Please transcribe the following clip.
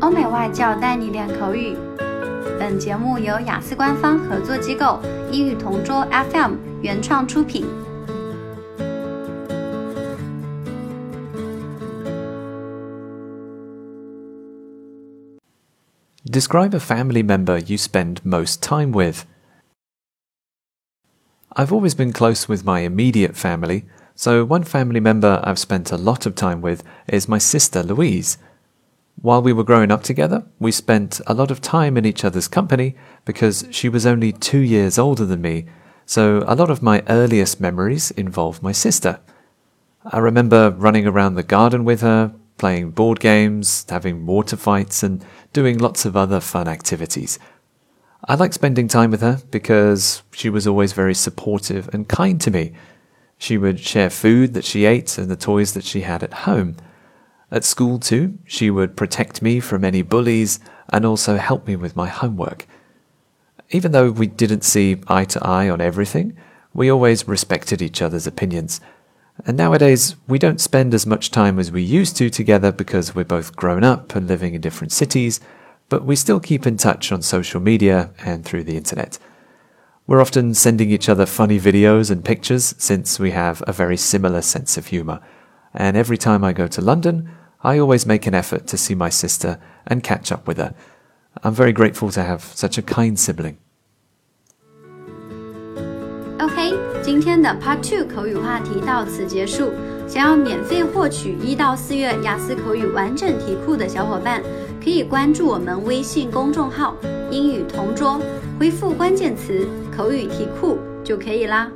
欧美外教带你练口语。本节目由雅思官方合作机构英语同桌 FM 原创出品。Describe a family member you spend most time with. I've always been close with my immediate family, so one family member I've spent a lot of time with is my sister Louise. While we were growing up together, we spent a lot of time in each other's company because she was only two years older than me, so a lot of my earliest memories involve my sister. I remember running around the garden with her, playing board games, having water fights, and doing lots of other fun activities. I like spending time with her because she was always very supportive and kind to me. She would share food that she ate and the toys that she had at home. At school, too, she would protect me from any bullies and also help me with my homework. Even though we didn't see eye to eye on everything, we always respected each other's opinions. And nowadays, we don't spend as much time as we used to together because we're both grown up and living in different cities, but we still keep in touch on social media and through the internet. We're often sending each other funny videos and pictures since we have a very similar sense of humour. And every time I go to London, I always make an effort to see my sister and catch up with her. I'm very grateful to have such a kind sibling. OK，今天的 Part Two 口语话题到此结束。想要免费获取一到四月雅思口语完整题库的小伙伴，可以关注我们微信公众号“英语同桌”，回复关键词“口语题库”就可以啦。